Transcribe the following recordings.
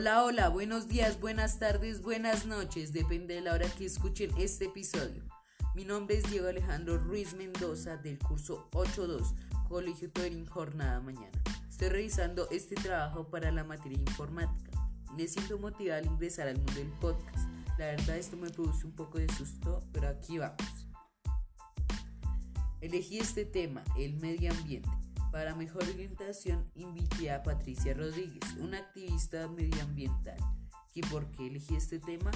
Hola, hola, buenos días, buenas tardes, buenas noches, depende de la hora que escuchen este episodio. Mi nombre es Diego Alejandro Ruiz Mendoza del curso 82, Colegio Turing Jornada Mañana. Estoy revisando este trabajo para la materia informática. Me siento motivada al ingresar al mundo del podcast. La verdad esto me produce un poco de susto, pero aquí vamos. Elegí este tema, el medio ambiente. Para mejor orientación invité a Patricia Rodríguez, una activista medioambiental. ¿Y por qué elegí este tema?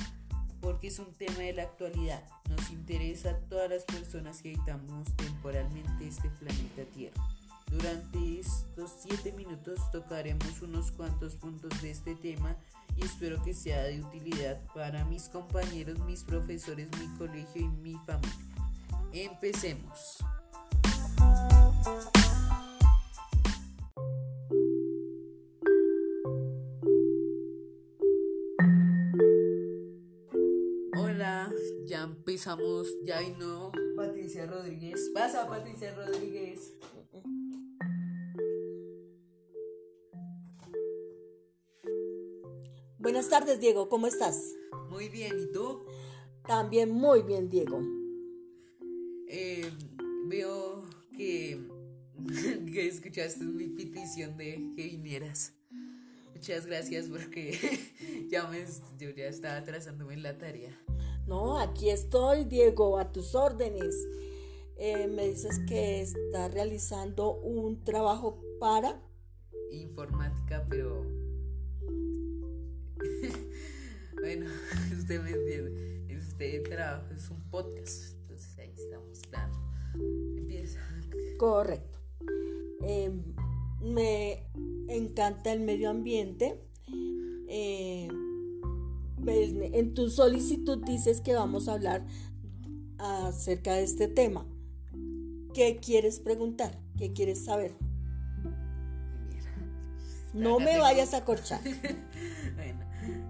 Porque es un tema de la actualidad. Nos interesa a todas las personas que habitamos temporalmente este planeta Tierra. Durante estos 7 minutos tocaremos unos cuantos puntos de este tema y espero que sea de utilidad para mis compañeros, mis profesores, mi colegio y mi familia. Empecemos. Ya empezamos, ya no Patricia Rodríguez. Pasa Patricia Rodríguez. Buenas tardes, Diego, ¿cómo estás? Muy bien, ¿y tú? También muy bien, Diego. Eh, veo que, que escuchaste mi petición de que vinieras. Muchas gracias porque ya me, yo ya estaba atrasándome en la tarea. No, aquí estoy, Diego, a tus órdenes. Eh, me dices que estás realizando un trabajo para... Informática, pero... bueno, usted me entiende. Este trabajo es un podcast, entonces ahí estamos, claro. Empieza. Correcto. Eh, me encanta el medio ambiente. Eh, en tu solicitud dices que vamos a hablar acerca de este tema. ¿Qué quieres preguntar? ¿Qué quieres saber? No me vayas a corchar. bueno,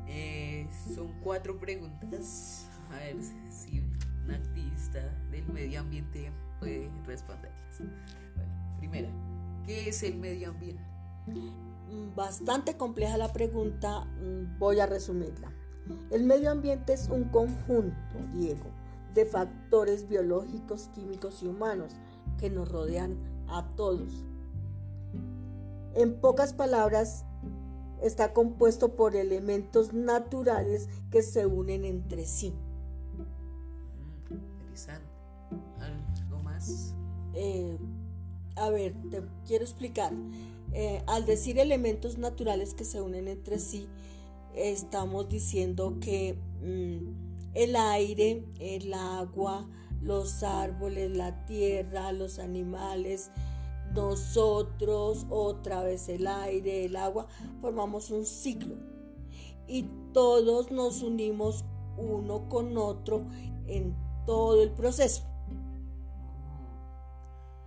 eh, son cuatro preguntas. A ver si un activista del medio ambiente puede responderlas. Bueno, primera, ¿qué es el medio ambiente? Bastante compleja la pregunta, mm, voy a resumirla. El medio ambiente es un conjunto, Diego, de factores biológicos, químicos y humanos que nos rodean a todos. En pocas palabras, está compuesto por elementos naturales que se unen entre sí. Mm, interesante. ¿Algo más? Eh, a ver, te quiero explicar. Eh, al decir elementos naturales que se unen entre sí, estamos diciendo que mm, el aire, el agua, los árboles, la tierra, los animales, nosotros, otra vez el aire, el agua, formamos un ciclo. Y todos nos unimos uno con otro en todo el proceso.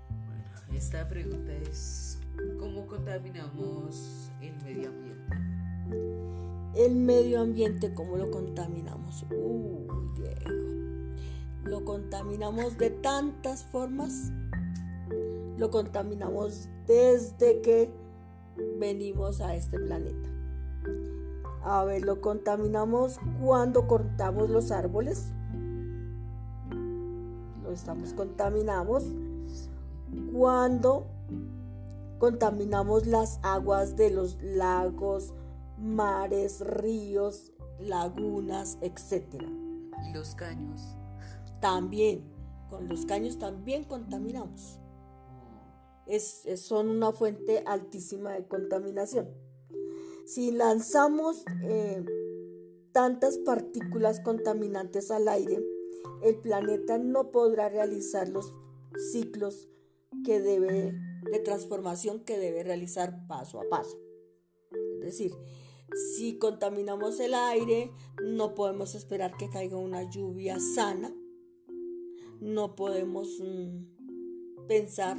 Bueno, esta pregunta es, ¿cómo contaminamos el medio ambiente? El medio ambiente, ¿cómo lo contaminamos? Uy, Diego. Lo contaminamos de tantas formas lo contaminamos desde que venimos a este planeta. A ver, lo contaminamos cuando cortamos los árboles. Lo estamos contaminamos cuando contaminamos las aguas de los lagos, mares, ríos, lagunas, etc. ¿Y los caños? También, con los caños también contaminamos son una fuente altísima de contaminación. Si lanzamos eh, tantas partículas contaminantes al aire, el planeta no podrá realizar los ciclos que debe, de transformación que debe realizar paso a paso. Es decir, si contaminamos el aire, no podemos esperar que caiga una lluvia sana. No podemos mm, pensar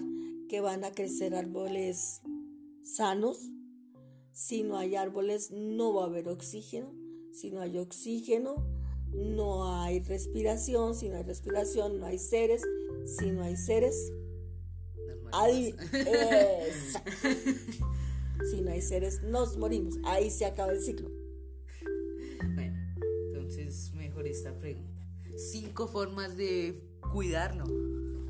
que van a crecer árboles sanos. Si no hay árboles, no va a haber oxígeno. Si no hay oxígeno, no hay respiración. Si no hay respiración, no hay seres. Si no hay seres, hay... si no hay seres, nos morimos. Ahí se acaba el ciclo. bueno, entonces mejor esta pregunta. Cinco formas de cuidarlo.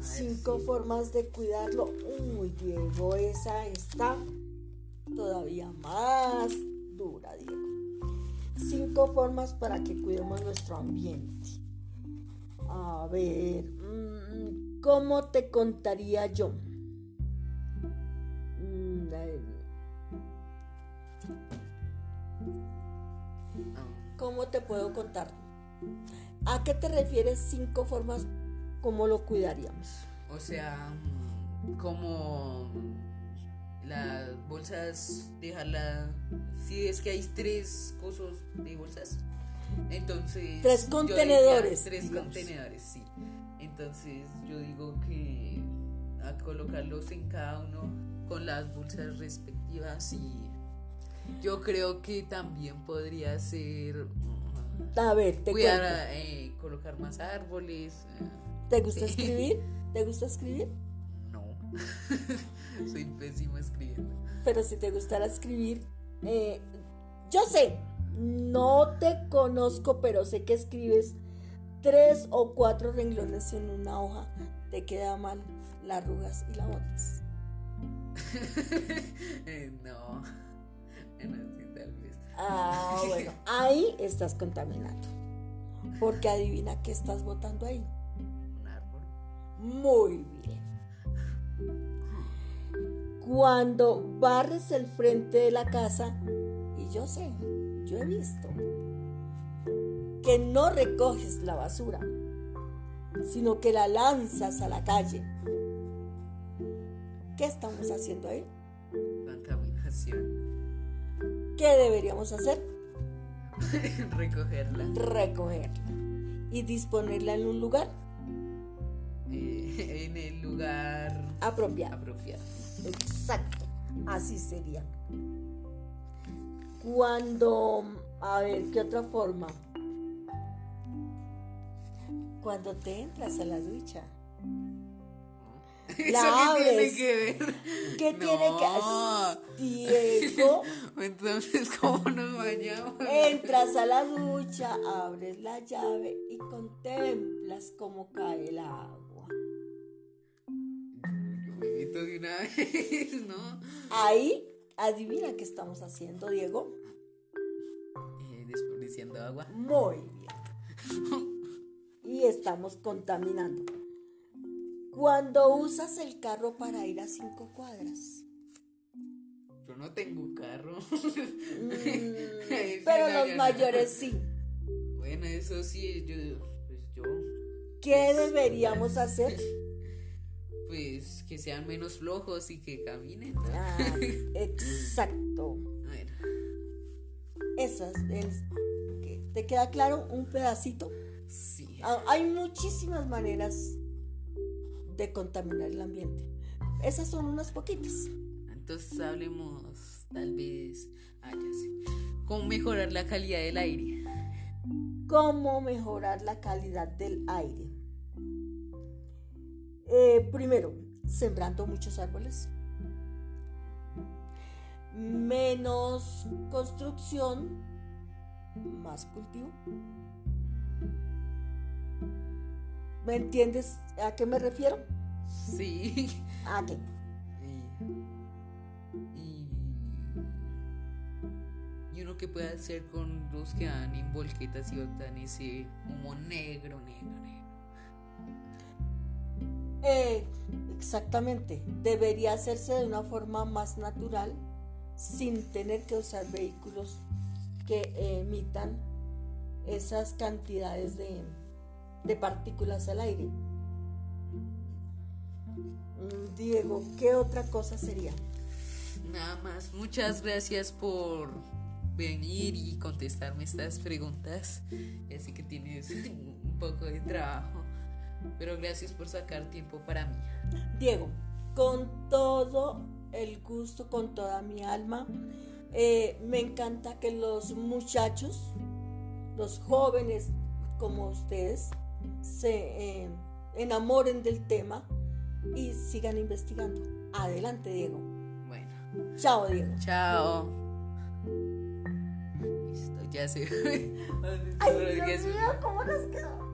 Cinco formas de cuidarlo. Uy, Diego, esa está todavía más dura, Diego. Cinco formas para que cuidemos nuestro ambiente. A ver, mm, ¿cómo te contaría yo? ¿Cómo te puedo contar? ¿A qué te refieres cinco formas como lo cuidaríamos? O sea, como las bolsas, dejarla, si es que hay tres cosas de bolsas, entonces... Tres contenedores. tres contenedores, sí. Entonces yo digo que a colocarlos en cada uno con las bolsas respectivas y yo creo que también podría ser... A ver, te cuidar, eh, colocar más árboles. Eh, ¿Te gusta escribir? ¿Te gusta escribir? No. Soy pésimo escribiendo. Pero si te gustara escribir, eh, yo sé, no te conozco, pero sé que escribes tres o cuatro renglones en una hoja. Te queda mal las arrugas y la botas. no. Sí, tal vez. Ah, bueno, ahí estás contaminando. Porque adivina qué estás botando ahí. Un árbol. Muy bien. Cuando barres el frente de la casa, y yo sé, yo he visto que no recoges la basura, sino que la lanzas a la calle. ¿Qué estamos haciendo ahí? Contaminación. ¿Qué deberíamos hacer? Recogerla. Recogerla. Y disponerla en un lugar. Eh, en el lugar apropiado. apropiado. Exacto, así sería. Cuando, a ver, ¿qué otra forma? Cuando te entras a la ducha. La ¿Eso tiene que ver? ¿Qué tiene que hacer? Diego. Entonces, ¿cómo nos bañamos? Entras a la ducha, abres la llave y contemplas cómo cae el agua de una vez, ¿no? Ahí, adivina qué estamos haciendo, Diego. Eh, desperdiciando agua. Muy bien. y estamos contaminando. Cuando usas el carro para ir a cinco cuadras. Yo no tengo carro. Mm, pero los mayores sí. Bueno, eso sí, yo, pues yo. ¿Qué deberíamos hacer? pues que sean menos flojos y que caminen. Ah, exacto. Bueno. Esas, ¿te queda claro un pedacito? Sí. Ah, hay muchísimas maneras de contaminar el ambiente. Esas son unas poquitas. Entonces hablemos tal vez, ah, ya sé, cómo mejorar la calidad del aire. ¿Cómo mejorar la calidad del aire? Eh, primero, sembrando muchos árboles. Menos construcción, más cultivo. ¿Me entiendes a qué me refiero? Sí. ¿A qué? Y, y, uno que puede hacer con los que dan en volquetas y botan ese humo negro, negro, negro. Eh, exactamente, debería hacerse de una forma más natural sin tener que usar vehículos que emitan esas cantidades de, de partículas al aire. Diego, ¿qué otra cosa sería? Nada más, muchas gracias por venir y contestarme estas preguntas. Así que tienes un poco de trabajo pero gracias por sacar tiempo para mí. Diego, con todo el gusto, con toda mi alma, eh, me encanta que los muchachos, los jóvenes como ustedes, se eh, enamoren del tema y sigan investigando. Adelante, Diego. Bueno. Chao, Diego. Chao. Listo, ya se. Ay, Dios mío, ¿cómo nos quedó?